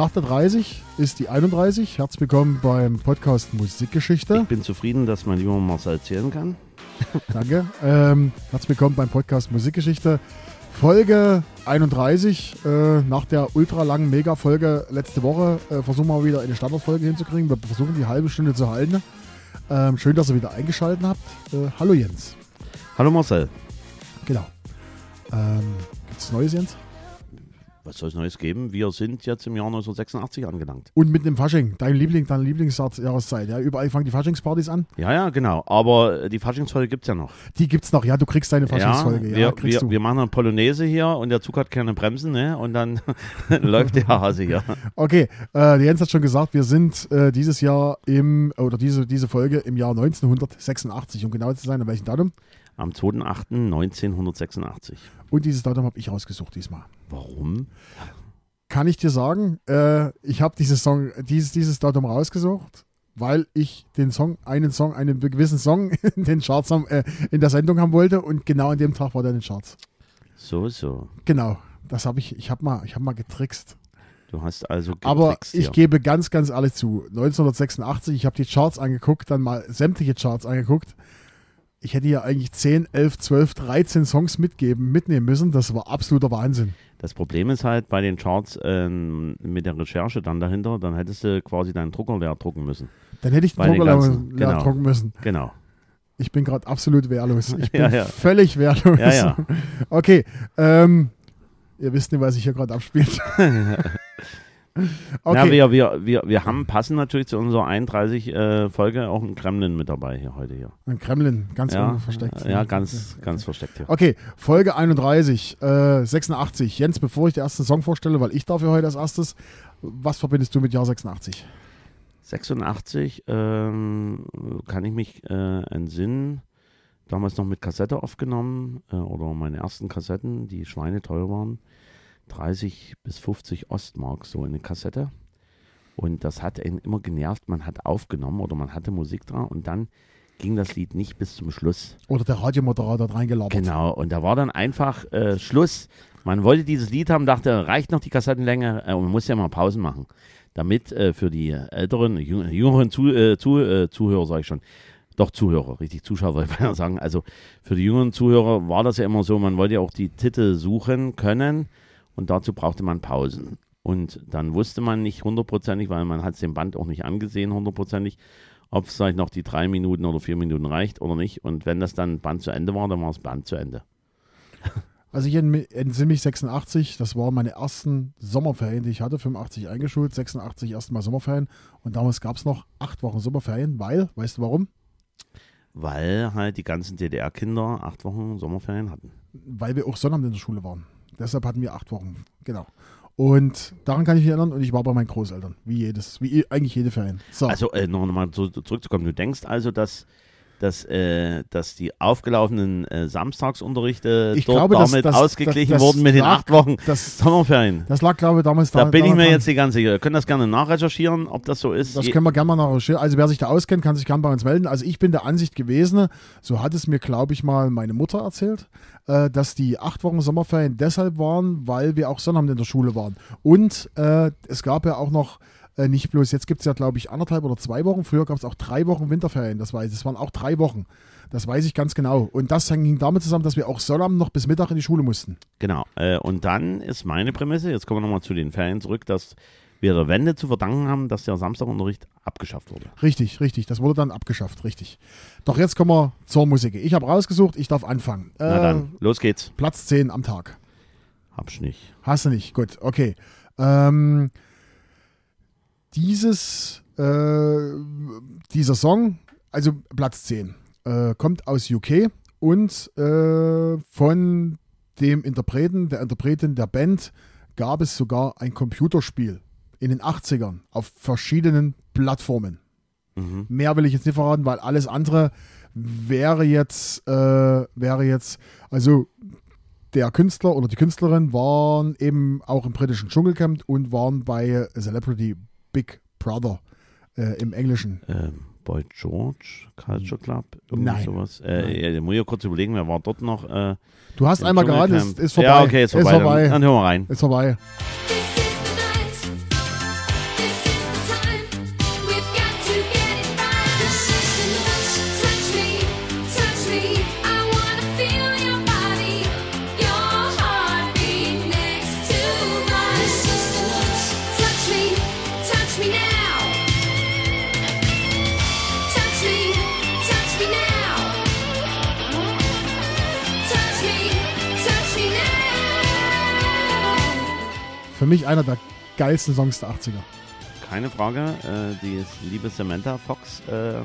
Nach der 30 ist die 31. Herzlich willkommen beim Podcast Musikgeschichte. Ich bin zufrieden, dass mein lieber Marcel erzählen kann. Danke. Ähm, herzlich willkommen beim Podcast Musikgeschichte. Folge 31. Äh, nach der ultra langen Mega-Folge letzte Woche äh, versuchen wir wieder eine Standardfolge hinzukriegen. Wir versuchen die halbe Stunde zu halten. Ähm, schön, dass ihr wieder eingeschaltet habt. Äh, hallo Jens. Hallo Marcel. Genau. Ähm, Gibt es Neues, Jens? Was soll es Neues geben? Wir sind jetzt im Jahr 1986 angelangt. Und mit dem Fasching, dein Liebling, deine Lieblingsjahreszeit. Ja, überall fangen die Faschingspartys an. Ja, ja, genau. Aber die Faschingsfolge gibt es ja noch. Die gibt es noch, ja, du kriegst deine Faschingsfolge. Ja, Ja, wir, wir, wir machen eine Polonaise hier und der Zug hat keine Bremsen, ne? Und dann läuft der Hase hier. Okay, äh, Jens hat schon gesagt, wir sind äh, dieses Jahr im, oder diese, diese Folge im Jahr 1986, um genau zu sein, an welchem Datum? Am 2.8.1986. Und dieses Datum habe ich rausgesucht diesmal. Warum? Kann ich dir sagen, äh, ich habe dieses Song, dieses, dieses Datum rausgesucht, weil ich den Song, einen Song, einen gewissen Song in den Charts haben, äh, in der Sendung haben wollte und genau an dem Tag war der in den Charts. So, so. Genau, das habe ich, ich habe mal, ich habe mal getrickst. Du hast also Aber getrickst ich hier. gebe ganz, ganz ehrlich zu. 1986, ich habe die Charts angeguckt, dann mal sämtliche Charts angeguckt. Ich hätte ja eigentlich 10, 11, 12, 13 Songs mitgeben, mitnehmen müssen. Das war absoluter Wahnsinn. Das Problem ist halt bei den Charts ähm, mit der Recherche dann dahinter, dann hättest du quasi deinen Drucker leer drucken müssen. Dann hätte ich den Bei Drucker leer, ganzen, leer genau. drucken müssen. Genau. Ich bin gerade absolut wehrlos. Ich bin Ja, ja. völlig wehrlos. Ja, ja. Okay, ähm, ihr wisst nicht, was sich hier gerade abspielt. Na, okay, wir, wir, wir, wir haben passend natürlich zu unserer 31 äh, Folge auch einen Kremlin mit dabei hier heute hier. ein Kremlin, ganz ja, versteckt. Ja, ganz, ganz versteckt hier. Okay, Folge 31, äh, 86. Jens, bevor ich den ersten Song vorstelle, weil ich dafür heute als erstes, was verbindest du mit Jahr 86? 86 ähm, kann ich mich äh, entsinnen. Damals noch mit Kassette aufgenommen äh, oder meine ersten Kassetten, die schweineteuer waren. 30 bis 50 Ostmark so eine Kassette. Und das hat ihn immer genervt. Man hat aufgenommen oder man hatte Musik dran und dann ging das Lied nicht bis zum Schluss. Oder der Radiomoderator hat reingelabert. Genau, und da war dann einfach äh, Schluss. Man wollte dieses Lied haben, dachte, reicht noch die Kassettenlänge äh, und man muss ja mal Pausen machen. Damit äh, für die älteren, jüng- jüngeren Zu, äh, Zu, äh, Zuhörer, sage ich schon, doch Zuhörer, richtig Zuschauer wollte ich mal sagen. Also für die jüngeren Zuhörer war das ja immer so, man wollte ja auch die Titel suchen können und dazu brauchte man Pausen. Und dann wusste man nicht hundertprozentig, weil man hat es dem Band auch nicht angesehen hundertprozentig, ob es vielleicht noch die drei Minuten oder vier Minuten reicht oder nicht. Und wenn das dann Band zu Ende war, dann war das Band zu Ende. Also ich entsinne mich 86, das waren meine ersten Sommerferien, die ich hatte, 85 eingeschult, 86 erstmal Sommerferien und damals gab es noch acht Wochen Sommerferien, weil, weißt du warum? Weil halt die ganzen DDR-Kinder acht Wochen Sommerferien hatten. Weil wir auch Sonnabend in der Schule waren. Deshalb hatten wir acht Wochen, genau. Und daran kann ich mich erinnern und ich war bei meinen Großeltern, wie jedes, wie eigentlich jede Ferien. So. Also äh, noch mal so, zurückzukommen, du denkst also, dass, dass, äh, dass die aufgelaufenen äh, Samstagsunterrichte Ich dort glaube, damit das- ausgeglichen das- wurden mit den lag- acht Wochen das, Sommerferien. das lag, glaube ich, damals Da bin ich mir jetzt nicht ganz sicher. Wir können das gerne nachrecherchieren, ob das so ist. Das können wir gerne mal nachrecherchieren. Also wer sich da auskennt, kann sich gerne bei uns melden. Also ich bin der Ansicht gewesen, so hat es mir, glaube ich, mal meine Mutter erzählt, äh, dass die acht Wochen Sommerferien deshalb waren, weil wir auch Sonnabend in der Schule waren. Und äh, es gab ja auch noch äh, nicht bloß, jetzt gibt es ja, glaube ich, anderthalb oder zwei Wochen. Früher gab es auch drei Wochen Winterferien, das weiß ich. Es waren auch drei Wochen. Das weiß ich ganz genau. Und das hing damit zusammen, dass wir auch Sonnabend noch bis Mittag in die Schule mussten. Genau. Äh, und dann ist meine Prämisse, jetzt kommen wir nochmal zu den Ferien zurück, dass wir der Wende zu verdanken haben, dass der Samstagunterricht abgeschafft wurde. Richtig, richtig. Das wurde dann abgeschafft, richtig. Doch jetzt kommen wir zur Musik. Ich habe rausgesucht, ich darf anfangen. Na Äh, dann, los geht's. Platz 10 am Tag. Hab's nicht. Hast du nicht? Gut, okay. Ähm, dieses, äh, dieser Song, also Platz 10, äh, kommt aus UK und äh, von dem Interpreten, der Interpretin der Band gab es sogar ein Computerspiel in den 80ern auf verschiedenen Plattformen. Mhm. Mehr will ich jetzt nicht verraten, weil alles andere wäre jetzt, äh, wäre jetzt, also der Künstler oder die Künstlerin waren eben auch im britischen Dschungelcamp und waren bei Celebrity Big Brother äh, im Englischen. Ähm, Boy George Culture Club, irgendwie Nein. sowas. Äh, ja, muss ich ja kurz überlegen, wer war dort noch? Äh, Du hast einmal geraten, ist, ist vorbei. Ja, okay, ist vorbei. Ist vorbei. Dann, dann hören wir rein. ist vorbei. Für mich einer der geilsten Songs der 80er. Keine Frage. Äh, die liebe Samantha Fox, ähm,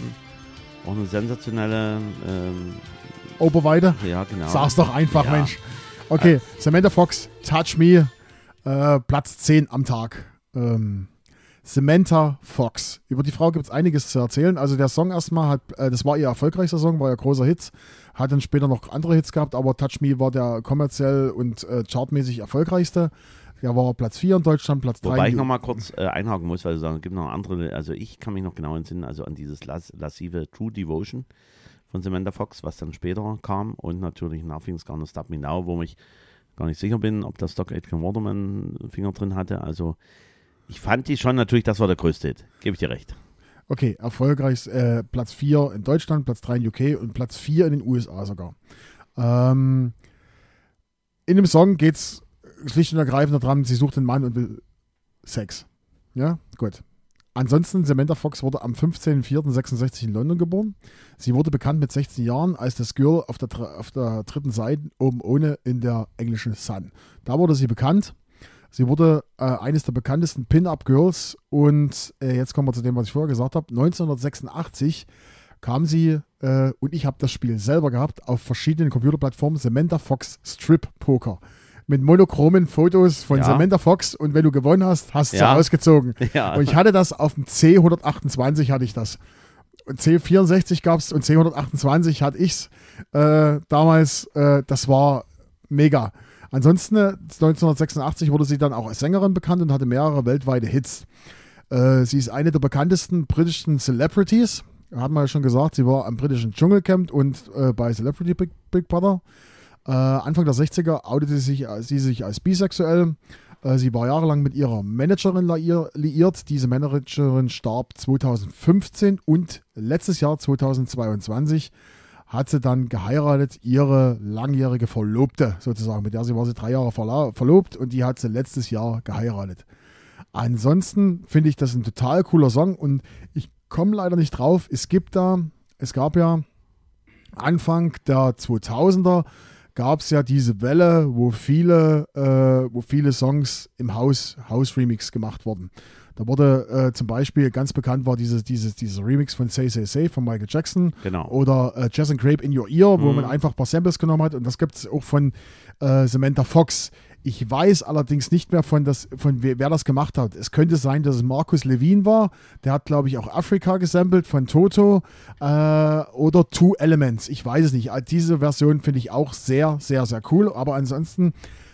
auch eine sensationelle. Ähm, Oberweide? ja, genau. Sag's doch einfach, Ja. Mensch. Okay, Samantha Fox, Touch Me, äh, Platz 10 am Tag. Ähm, Samantha Fox. Über die Frau gibt es einiges zu erzählen. Also der Song erstmal hat, äh, das war ihr erfolgreichster Song, war ihr großer Hit. Hat dann später noch andere Hits gehabt, aber Touch Me war der kommerziell und äh, chartmäßig erfolgreichste. Der war Platz 4 in Deutschland, Platz 3 Wobei ich nochmal kurz äh, einhaken muss, weil du sagst, es gibt noch andere, also ich kann mich noch genau entsinnen, also an dieses las lassive True Devotion von Samantha Fox, was dann später kam und natürlich Nothing's Gonna Stop Me Now, wo ich gar nicht sicher bin, ob das Doc Aitken Waterman einen Finger drin hatte, also ich fand die schon natürlich, das war der größte Hit, gebe ich dir recht. Okay, erfolgreich äh, Platz 4 in Deutschland, Platz 3 in UK und Platz 4 in den USA sogar. Ähm, in dem Song geht es schlicht und ergreifend daran, sie sucht einen Mann und will Sex. Ja, gut. Ansonsten, Samantha Fox wurde am 15.04.66 in London geboren. Sie wurde bekannt mit 16 Jahren als das Girl auf der, auf der dritten Seite oben ohne in der englischen Sun. Da wurde sie bekannt. Sie wurde äh, eines der bekanntesten Pin-Up-Girls und äh, jetzt kommen wir zu dem, was ich vorher gesagt habe. 1986 kam sie, äh, und ich habe das Spiel selber gehabt, auf verschiedenen Computerplattformen, Samantha Fox Strip Poker. Mit monochromen Fotos von Ja. Samantha Fox und wenn du gewonnen hast, hast du Ja. sie ausgezogen. Ja, Und ich hatte das auf dem C128 hatte ich das. Und C64 gab es und C128 hatte ich's äh, damals. Äh, das war mega. Ansonsten äh, 1986 wurde sie dann auch als Sängerin bekannt und hatte mehrere weltweite Hits. Äh, sie ist eine der bekanntesten britischen Celebrities. Hat man ja schon gesagt, sie war am britischen Dschungelcamp und äh, bei Celebrity Big, Big Brother. Äh, Anfang der 60er outete sie sich, sie sich als bisexuell. Äh, sie war jahrelang mit ihrer Managerin liier- liiert. Diese Managerin starb 2015 und letztes Jahr 2022 hat sie dann geheiratet, ihre langjährige Verlobte sozusagen. Mit der sie war sie drei Jahre verlobt und die hat sie letztes Jahr geheiratet. Ansonsten finde ich das ein total cooler Song und ich komme leider nicht drauf. Es gibt da, es gab ja Anfang der 2000er gab es ja diese Welle, wo viele, äh, wo viele Songs im Haus, House Remix gemacht wurden. Da wurde äh, zum Beispiel ganz bekannt war dieses, dieses, dieses Remix von Say Say Say von Michael Jackson genau. oder äh, Jazz and Grape in Your Ear, wo Mhm. man einfach ein paar Samples genommen hat. Und das gibt es auch von äh, Samantha Fox. Ich weiß allerdings nicht mehr von, das, von wer, wer das gemacht hat. Es könnte sein, dass es Markus Levin war. Der hat, glaube ich, auch Afrika gesampelt von Toto äh, oder Two Elements. Ich weiß es nicht. Also Diese Version finde ich auch sehr, sehr, sehr cool. Aber ansonsten,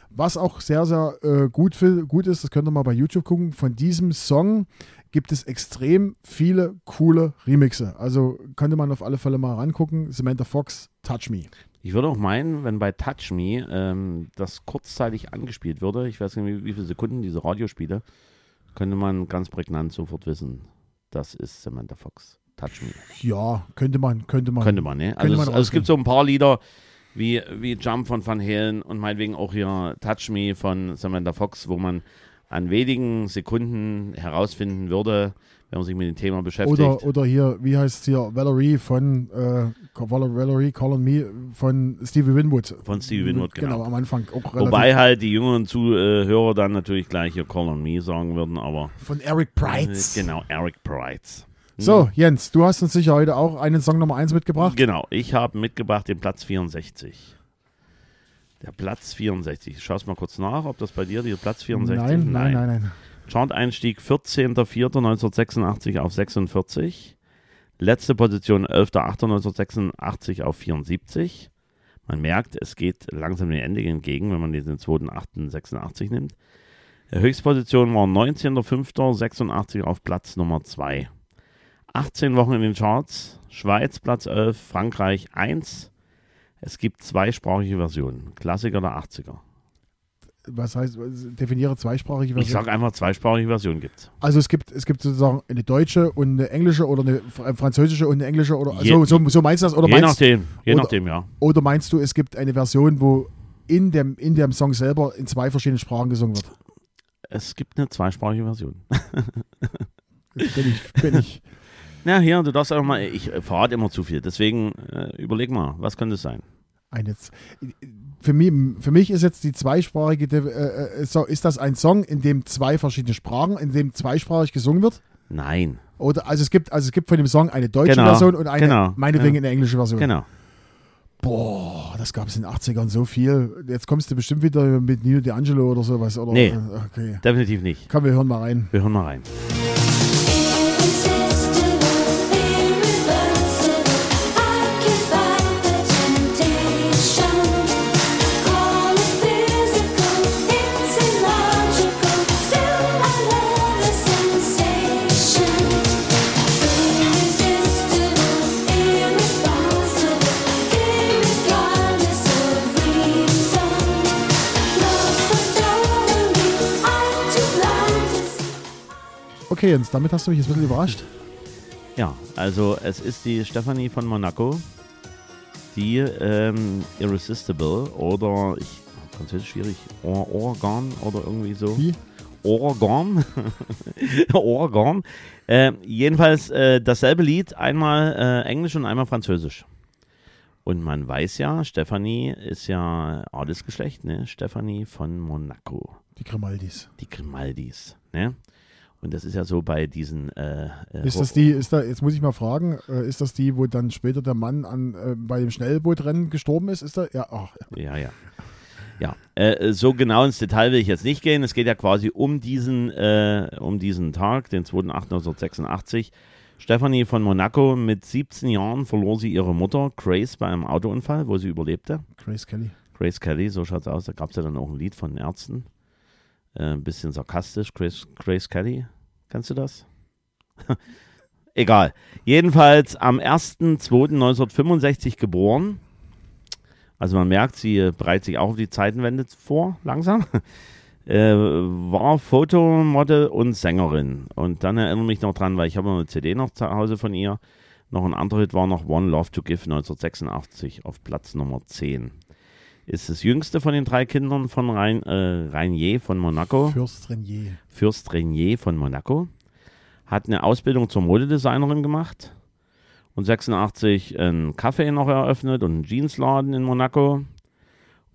was auch sehr, sehr äh, gut, für, gut ist, das könnt ihr mal bei YouTube gucken, von diesem Song gibt es extrem viele coole Remixe. Also könnte man auf alle Fälle mal rangucken. Samantha Fox, Touch Me. Ich würde auch meinen, wenn bei Touch Me ähm, das kurzzeitig angespielt würde, ich weiß nicht, wie, wie viele Sekunden diese Radiospiele, könnte man ganz prägnant sofort wissen, das ist Samantha Fox. Touch Me. Ja, könnte man, könnte man. Könnte man, ne? Also, man es, also es gibt so ein paar Lieder wie, wie Jump von Van Halen und meinetwegen auch hier Touch Me von Samantha Fox, wo man an wenigen Sekunden herausfinden würde, wenn man sich mit dem Thema beschäftigt. Oder, oder hier, wie heißt es hier, Valerie von äh, Val- Valerie Call on Me von Stevie Winwood. Von Stevie Winwood, genau. Genau, am Anfang auch. Wobei halt die jüngeren Zuhörer dann natürlich gleich hier Call on Me sagen würden, aber Von Eric Price. Äh, Genau, Eric Price. So, Jens, du hast uns sicher heute auch einen Song Nummer 1 mitgebracht. Genau, ich habe mitgebracht den Platz 64. Der Platz 64. Ich schaue mal kurz nach, ob das bei dir der Platz 64 Nein, nein, nein, nein. Chart-Einstieg 14.04.1986 auf 46. Letzte Position 11.08.1986 auf 74. Man merkt, es geht langsam dem Ende entgegen, wenn man den 2.08.86 nimmt. Höchstposition war 19.05.86 auf Platz Nummer 2. 18 Wochen in den Charts. Schweiz Platz 11, Frankreich 1. Es gibt zweisprachige Versionen. Klassiker der 80er. Was heißt, definiere zweisprachige Ich Version. sage einfach, zweisprachige Versionen gibt Also es gibt, es gibt sozusagen eine deutsche und eine englische oder eine fr- französische und eine englische oder Je- so, so, so meinst du das? Oder Je meinst, nachdem, je oder- nachdem, ja. oder meinst du, es gibt eine Version, wo in dem, in dem Song selber in zwei verschiedenen Sprachen gesungen wird? Es gibt eine zweisprachige Version. Bin ich, bin ich. Ja, hier, du darfst einfach mal, ich äh, verrate immer zu viel, deswegen äh, überleg mal, was könnte es sein? Eine, für, mich, für mich ist jetzt die zweisprachige, äh, äh, so, ist das ein Song, in dem zwei verschiedene Sprachen, in dem zweisprachig gesungen wird? Nein, Oder, also es gibt, also es gibt von dem Song eine deutsche Genau, Version und eine, genau, meinetwegen ja. eine englische Version. genau. Boah, das gab es in den 80ern so viel. Jetzt kommst du bestimmt wieder mit Nino D'Angelo oder sowas. Oder, Nee. Okay. Definitiv nicht. Komm, wir hören mal rein. Wir hören mal rein. Okay, Jens, damit hast du mich jetzt ein bisschen überrascht. Ja, also es ist die Stephanie von Monaco, die ähm, Irresistible oder ich Französisch schwierig, Or Organ oder irgendwie so. Wie? Organ. Organ. Äh, jedenfalls äh, dasselbe Lied, einmal äh, Englisch und einmal Französisch. Und man weiß ja, Stephanie ist ja Adelsgeschlecht, ne? Stephanie von Monaco Die Grimaldis. die Grimaldis. Ne? Und das ist ja so bei diesen. Äh, äh, Ist das die, ist da, jetzt muss ich mal fragen, äh, ist das die, wo dann später der Mann an, äh, bei dem Schnellbootrennen gestorben ist? Ist da? Ja, ach, Ja, ja. Ja, äh, so genau ins Detail will ich jetzt nicht gehen. Es geht ja quasi um diesen, äh, um diesen Tag, den 2.8.1986. Stephanie von Monaco mit 17 Jahren verlor sie ihre Mutter, Grace, bei einem Autounfall, wo sie überlebte. Grace Kelly. Grace Kelly, so schaut's aus. Da gab es ja dann auch ein Lied von den Ärzten. Äh, ein bisschen sarkastisch. Grace, Grace Kelly. Kennst du das? Egal. Jedenfalls am 1.2.1965 geboren. Also man merkt, sie bereitet sich auch auf die Zeitenwende vor, langsam. Äh, war Fotomodel und Sängerin. Und dann erinnere mich noch dran, weil ich habe eine CD noch zu Hause von ihr. Noch ein anderer Hit war noch One Love to Give 1986 auf Platz Nummer 10 ist das jüngste von den drei Kindern von Rein, äh, Rainier von Monaco, Fürst Renier. Fürst Rainier von Monaco. Hat eine Ausbildung zur Modedesignerin gemacht und 86 einen Kaffee noch eröffnet und einen Jeansladen in Monaco.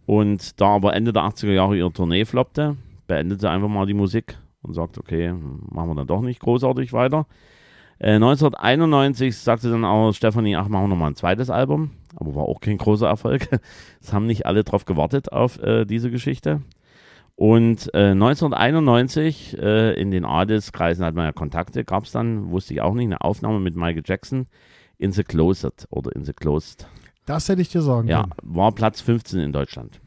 Und da aber Ende der 80er Jahre ihre Tournee floppte, beendete sie einfach mal die Musik und sagt, okay, machen wir dann doch nicht großartig weiter. Äh, 1991 sagte dann auch Stephanie, ach, machen wir nochmal ein zweites Album. Aber war auch kein großer Erfolg. Es haben nicht alle drauf gewartet auf äh, diese Geschichte. Und äh, 1991 äh, in den Adelskreisen hat man ja Kontakte, gab es dann, wusste ich auch nicht, eine Aufnahme mit Michael Jackson in The Closet oder in The Closed. Das hätte ich dir sagen Ja, können. war Platz 15 in Deutschland.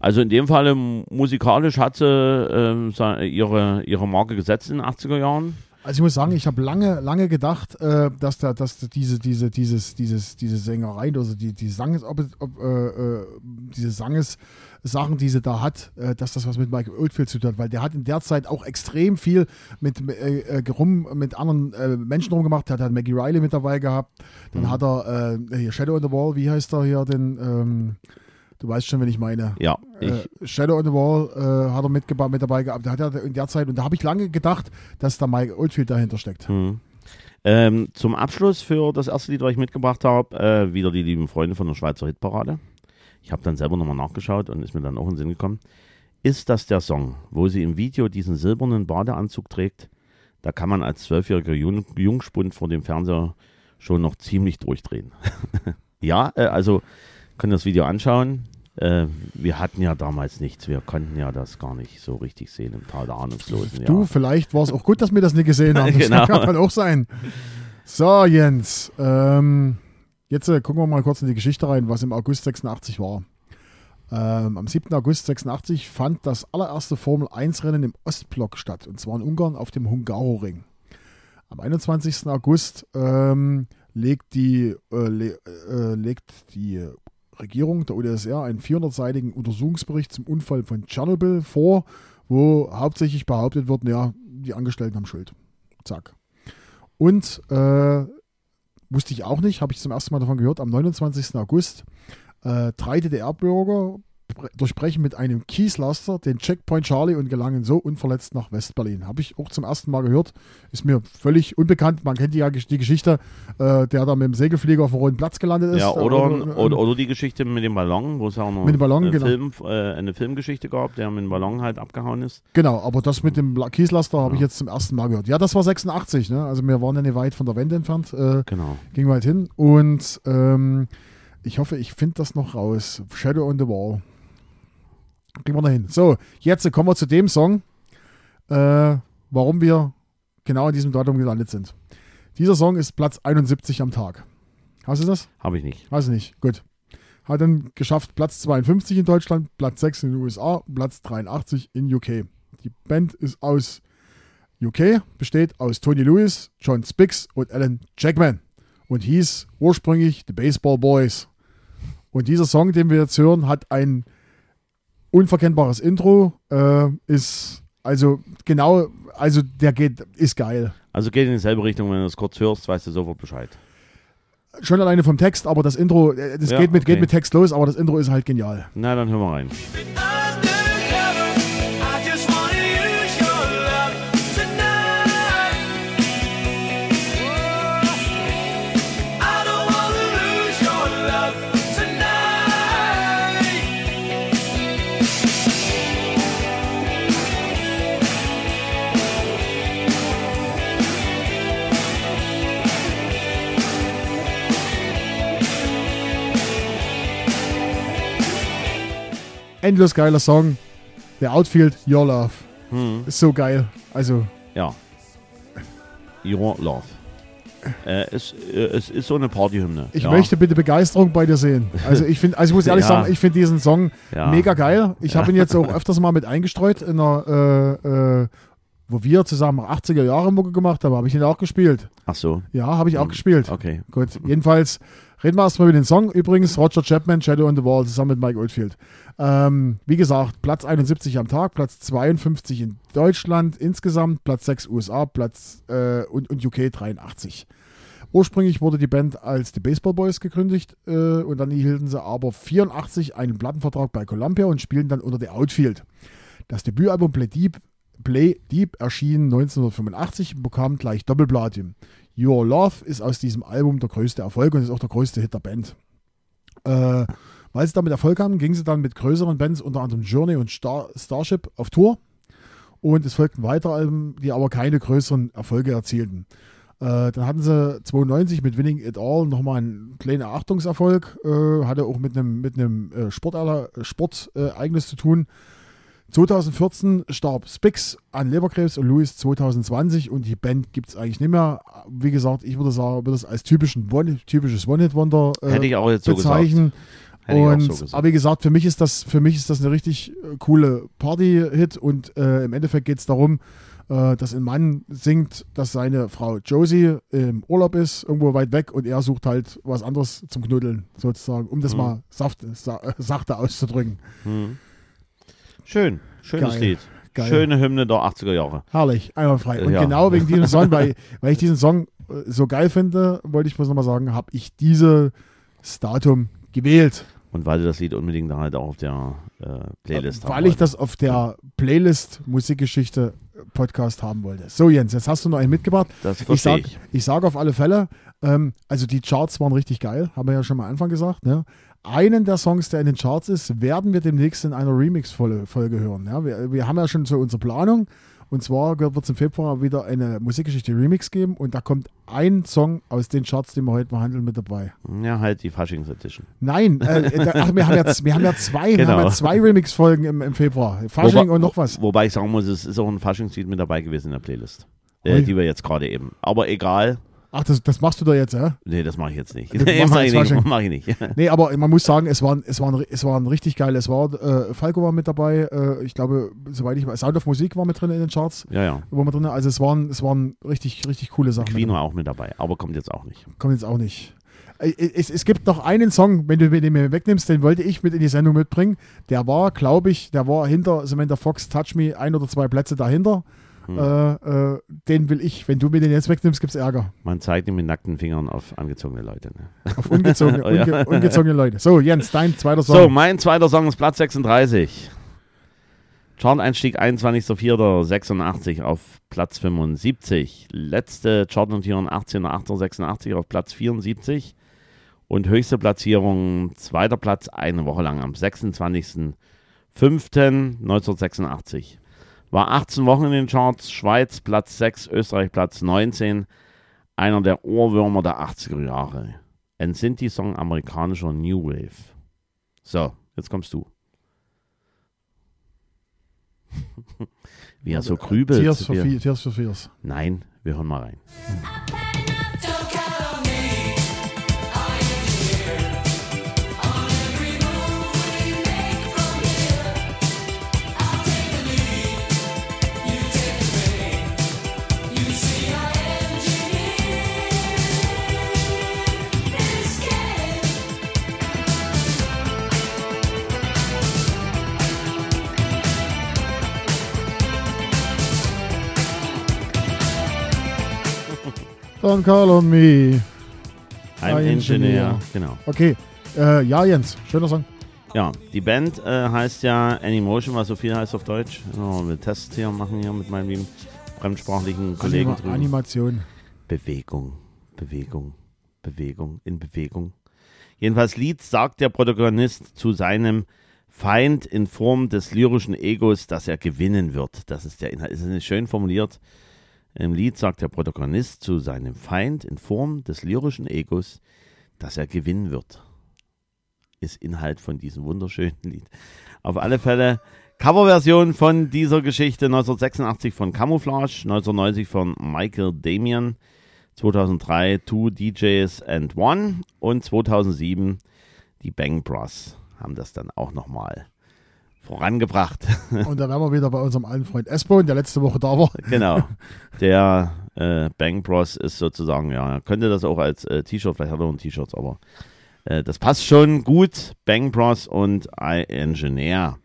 Also in dem Falle m- musikalisch hat sie ähm, ihre, ihre Marke gesetzt in den 80er Jahren. Also ich muss sagen, ich habe lange, lange gedacht, äh, dass da, dass da diese, diese, dieses, dieses, diese Sängerei, also die, die Sanges, ob, ob, äh, äh, diese Sanges-Sachen, die sie da hat, äh, dass das was mit Michael Oldfield zu tun hat, weil der hat in der Zeit auch extrem viel mit, äh, äh, rum, mit anderen Menschen rumgemacht. Der hat Maggie Riley mit dabei gehabt. Dann Mhm. hat er äh, hier Shadow on the Wall, wie heißt er hier, den, ähm, du weißt schon, wen ich meine. Ja, ich, Äh, Shadow on the Wall äh, hat er mit, mit dabei gehabt. Da hat er in der Zeit, und da habe ich lange gedacht, dass da Mike Oldfield dahinter steckt. Hm. Ähm, zum Abschluss für das erste Lied, was ich mitgebracht habe, äh, wieder die lieben Freunde von der Schweizer Hitparade. Ich habe dann selber nochmal nachgeschaut und ist mir dann auch in den Sinn gekommen. Ist das der Song, wo sie im Video diesen silbernen Badeanzug trägt? Da kann man als zwölfjähriger Jung Jungspund vor dem Fernseher schon noch ziemlich durchdrehen. ja, äh, also können das Video anschauen. Äh, wir hatten ja damals nichts. Wir konnten ja das gar nicht so richtig sehen im Tal der Ahnungslosen. Du, ja. vielleicht war es auch gut, dass wir das nicht gesehen haben. Das Genau. kann auch sein. So, Jens. Ähm, jetzt äh, gucken wir mal kurz in die Geschichte rein, was im August 86 war. Ähm, am 7. August 86 fand das allererste Formel-1-Rennen im Ostblock statt, und zwar in Ungarn auf dem Hungaroring. Am 21. August ähm, legt, die, äh, le äh, legt die Regierung der UdSSR einen 400-seitigen Untersuchungsbericht zum Unfall von Tschernobyl vor, wo hauptsächlich behauptet wird, ja, die Angestellten haben Schuld. Zack. Und äh, wusste ich auch nicht, habe ich zum ersten Mal davon gehört, am 29. August äh, drei DDR-Bürger durchbrechen mit einem Kieslaster den Checkpoint Charlie und gelangen so unverletzt nach Westberlin. Habe ich auch zum ersten Mal gehört. Ist mir völlig unbekannt. Man kennt ja die Geschichte, äh, der da mit dem Segelflieger auf dem roten Platz gelandet ist. Ja, Äh, oder, äh, oder, oder die Geschichte mit dem Ballon, wo es ja auch noch Mit dem Ballon, eine, genau. Film, äh, eine Filmgeschichte gab, der mit dem Ballon halt abgehauen ist. Genau, aber das mit dem La- Kieslaster habe ich Ja. jetzt zum ersten Mal gehört. Ja, das war 86, ne? Also wir waren ja nicht weit von der Wende entfernt. Äh, Genau. ging weit hin. Und ähm, ich hoffe, ich finde das noch raus. Shadow on the Wall. Kriegen wir noch hin. So, jetzt kommen wir zu dem Song, äh, warum wir genau an diesem Datum gelandet sind. Dieser Song ist Platz 71 am Tag. Hast du das? Habe ich nicht. Weiß ich nicht. Gut. Hat dann geschafft Platz 52 in Deutschland, Platz 6 in den USA, Platz 83 in UK. Die Band ist aus UK, besteht aus Tony Lewis, John Spix und Alan Jackman und hieß ursprünglich The Baseball Boys. Und dieser Song, den wir jetzt hören, hat ein unverkennbares Intro, äh, ist also genau, also der geht, ist geil. Also geht in dieselbe Richtung, wenn du es kurz hörst, weißt du sofort Bescheid. Schon alleine vom Text, aber das Intro, äh, das Ja, geht, mit, geht okay. mit Text los, aber das Intro ist halt genial. Na, dann hören wir rein. Endlos geiler Song. Der Outfield, Your Love. Hm. Ist so geil. Also, Ja. Your Love. Äh, es, äh, es ist so eine Partyhymne. ich ja. möchte bitte Begeisterung bei dir sehen. Also, ich finde, also ich muss ehrlich Ja. sagen, ich finde diesen Song Ja. mega geil. Ich habe ihn jetzt auch öfters mal mit eingestreut in einer, äh, äh, wo wir zusammen 80er Jahre Mucke gemacht haben, habe ich ihn auch gespielt. Ach so. Ja, habe ich auch Hm, gespielt. Okay. Gut, jedenfalls reden wir erstmal über den Song. Übrigens Roger Chapman, Shadow on the Wall, zusammen mit Mike Oldfield. Ähm, wie gesagt, Platz 71 am Tag, Platz 52 in Deutschland insgesamt, Platz 6 USA, Platz äh, und, und UK 83. Ursprünglich wurde die Band als die Baseball Boys gegründet äh, und dann hielten sie aber 84 einen Plattenvertrag bei Columbia und spielten dann unter The Outfield. Das Debütalbum Play Deep, Play Deep erschien 1985 und bekam gleich Doppelplatin. Your Love ist aus diesem Album der größte Erfolg und ist auch der größte Hit der Band. Äh, weil sie damit Erfolg haben, gingen sie dann mit größeren Bands, unter anderem Journey und Star Starship, auf Tour. Und es folgten weitere Alben, die aber keine größeren Erfolge erzielten. Äh, dann hatten sie 92 mit Winning It All nochmal einen kleinen Achtungserfolg, äh, hatte auch mit einem mit einem äh, Sportereignis Sport, äh, zu tun. 2014 starb Spix an Leberkrebs und Louis 2020 und die Band gibt es eigentlich nicht mehr. Wie gesagt, ich würde sagen, würde es als typischen One, typisches One-Hit-Wonder äh, Hätte ich auch jetzt so gesagt. bezeichnen. Auch und, so gesagt. aber wie gesagt, für mich ist das, für mich ist das eine richtig äh, coole Party-Hit und äh, im Endeffekt geht es darum, äh, dass ein Mann singt, dass seine Frau Josie im Urlaub ist, irgendwo weit weg und er sucht halt was anderes zum Knuddeln, sozusagen, um das Mhm. mal saft, sa äh, sachte auszudrücken. Hm. Schön. Schönes Geil. Lied. Geil. Schöne Hymne der 80er Jahre. Herrlich, einwandfrei. Und Ja. genau wegen diesem Song, weil, weil ich diesen Song äh, so geil finde, wollte ich bloß nochmal sagen, habe ich dieses Datum gewählt. Und weil du das Lied unbedingt halt auch auf der äh, Playlist haben Weil ich wolltest. das auf der Playlist Musikgeschichte Podcast haben wollte. So, Jens, jetzt hast du noch einen mitgebracht. Das Ich sage ich. ich sag auf alle Fälle, ähm, also die Charts waren richtig geil, haben wir ja schon mal am Anfang gesagt. Ne? Einen der Songs, der in den Charts ist, werden wir demnächst in einer Remix-Folge Folge hören. Ja? Wir, wir haben ja schon so unsere Planung. Und zwar wird es im Februar wieder eine Musikgeschichte Remix geben und da kommt ein Song aus den Charts, den wir heute behandeln, mit dabei. Ja, halt die Faschings Edition. Nein, äh, da, ach, wir haben ja, wir haben ja zwei, wir Genau. haben ja zwei Remix-Folgen im, im Februar. Fasching und noch was. Wobei ich sagen muss, es ist auch ein Faschingslied mit dabei gewesen in der Playlist. Äh, die wir jetzt gerade eben. Aber egal. Ach, das, das machst du da jetzt, ja? Nee, das mache ich jetzt nicht. Nee, mach ich nicht. Mach ich nicht. Nee, aber man muss sagen, es waren, es waren, es waren richtig geil. Es war, äh, Falco war mit dabei, äh, ich glaube, soweit ich weiß, Sound of Musik war mit drin in den Charts. ja, ja. Wo wir drin, also es waren, es waren richtig, richtig coole Sachen. Queen mit war auch mit dabei, aber kommt jetzt auch nicht. Kommt jetzt auch nicht. Äh, Es, es gibt noch einen Song, wenn du den mir wegnimmst, den wollte ich mit in die Sendung mitbringen. Der war, glaube ich, der war hinter Samantha Fox Touch Me ein oder zwei Plätze dahinter. Hm. Äh, äh, den will ich. Wenn du mir den jetzt wegnimmst, gibt es Ärger. Man zeigt ihm mit nackten Fingern auf angezogene Leute. Ne? Auf ungezogene, Oh ja. unge, ungezogene Leute. So, Jens, dein zweiter Song. So, mein zweiter Song ist Platz 36. Chart-Einstieg 21.04.86 auf Platz 75. Letzte Chartnotierung 18.08.86 auf Platz 74. Und höchste Platzierung, zweiter Platz, eine Woche lang am 26.05.1986. War 18 Wochen in den Charts, Schweiz Platz 6, Österreich Platz 19. Einer der Ohrwürmer der 80er Jahre. Ein Sinti-Song amerikanischer New Wave. So, jetzt kommst du. Wie er so grübelt. Tears for, Fears. Nein, wir hören mal rein. Don't Don't call on me. Ein Ein Ingenieur. Ingenieur. Genau. Okay. Äh, ja, Jens, schöner Song. Ja, die Band äh, heißt ja Anymotion, was so viel heißt auf Deutsch. Ja, wir Tests hier machen hier mit lieben fremdsprachlichen Kollegen Anima drüben. Animation. Bewegung, Bewegung, Bewegung, in Bewegung. Jedenfalls Lied sagt der Protagonist zu seinem Feind in Form des lyrischen Egos, dass er gewinnen wird. Das ist der Inhalt. Ist nicht schön formuliert? Im Lied sagt der Protagonist zu seinem Feind in Form des lyrischen Egos, dass er gewinnen wird. Ist Inhalt von diesem wunderschönen Lied. Auf alle Fälle Coverversion von dieser Geschichte 1986 von Camouflage, 1990 von Michael Damian, 2003 Two DJs and One und 2007 die Bang Bros haben das dann auch nochmal vorangebracht. Und da wären wir wieder bei unserem alten Freund Esbon, der letzte Woche da war. genau. Der äh, Bang Bros ist sozusagen, ja, er könnte das auch als äh, T-Shirt, vielleicht hat er auch ein T-Shirt, aber äh, das passt schon gut. Bang Bros und I Engineer.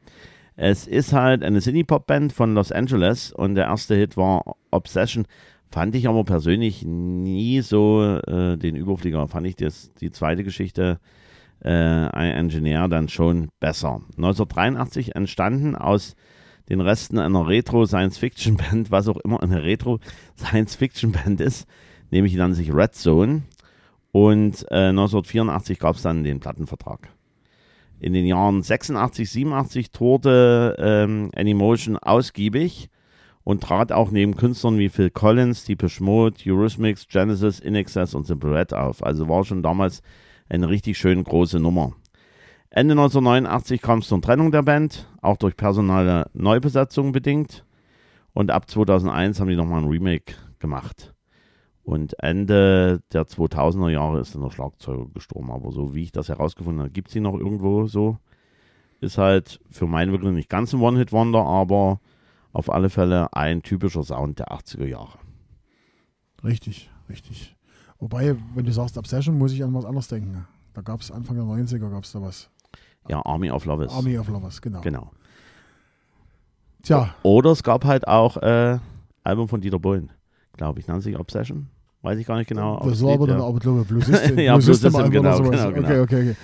Es ist halt eine City-Pop-Band von Los Angeles und der erste Hit war Obsession. Fand ich aber persönlich nie so äh, den Überflieger. Fand ich das, die zweite Geschichte, äh, Engineer, dann schon besser. 1983 entstanden aus den Resten einer Retro-Science-Fiction-Band, was auch immer eine Retro-Science-Fiction-Band ist, nämlich nannte sich Red Zone. Und äh, 1984 gab es dann den Plattenvertrag. In den Jahren 86, 87 tourte ähm, Anymotion ausgiebig und trat auch neben Künstlern wie Phil Collins, Deepish Mode, Eurythmics, Genesis, In Excess und Simple Red auf. Also war schon damals eine richtig schön große Nummer. Ende 1989 kam es zur Trennung der Band, auch durch personale Neubesetzung bedingt. Und ab 2001 haben die nochmal ein Remake gemacht. Und Ende der 2000er Jahre ist dann der Schlagzeuger gestorben. Aber so wie ich das herausgefunden habe, gibt es ihn noch irgendwo so. Ist halt für meinen wirklich nicht ganz ein One-Hit-Wonder, aber auf alle Fälle ein typischer Sound der 80er Jahre. Richtig, richtig. Wobei, wenn du sagst Obsession, muss ich an was anderes denken. Da gab es Anfang der 90er, gab es da was. Ja, Army of Lovers. Army of Lovers, genau. Genau. Tja, Oder es gab halt auch äh, Album von Dieter Bohlen, glaube ich, nannte sich Obsession. Weiß ich gar nicht genau. das war aber dann aber glaube ich Blue System, Ja, Blue System, genau, sowas. genau, Okay, genau. okay, okay.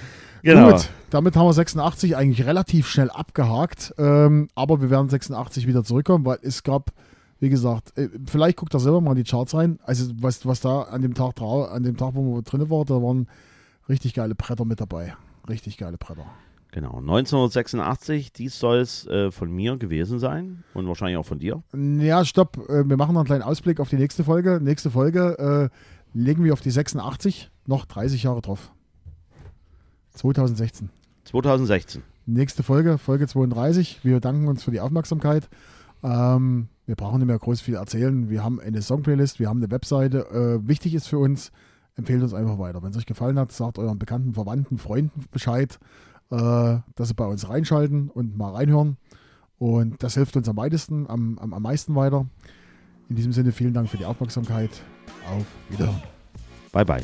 Genau. Gut, damit haben wir 86 eigentlich relativ schnell abgehakt. Ähm, aber wir werden 86 wieder zurückkommen, weil es gab, wie gesagt, äh, vielleicht guckt da selber mal in die Charts rein. Also was, was da an dem Tag an dem Tag, wo wir drin waren, da waren richtig geile Bretter mit dabei. Richtig geile Bretter. Genau. 1986, dies soll es äh, von mir gewesen sein und wahrscheinlich auch von dir. Ja, stopp. Äh, wir machen noch einen kleinen Ausblick auf die nächste Folge. Nächste Folge äh, legen wir auf die 86 noch 30 Jahre drauf. 2016. 2016. Nächste Folge, Folge 32. Wir danken uns für die Aufmerksamkeit. Ähm, wir brauchen nicht mehr groß viel erzählen. Wir haben eine Songplaylist, wir haben eine Webseite. Äh, wichtig ist für uns, empfehlt uns einfach weiter. Wenn es euch gefallen hat, sagt euren Bekannten, Verwandten, Freunden Bescheid, äh, dass sie bei uns reinschalten und mal reinhören. Und das hilft uns am weitesten, am, am, am meisten weiter. In diesem Sinne vielen Dank für die Aufmerksamkeit. Auf Wiederhören. Bye, bye.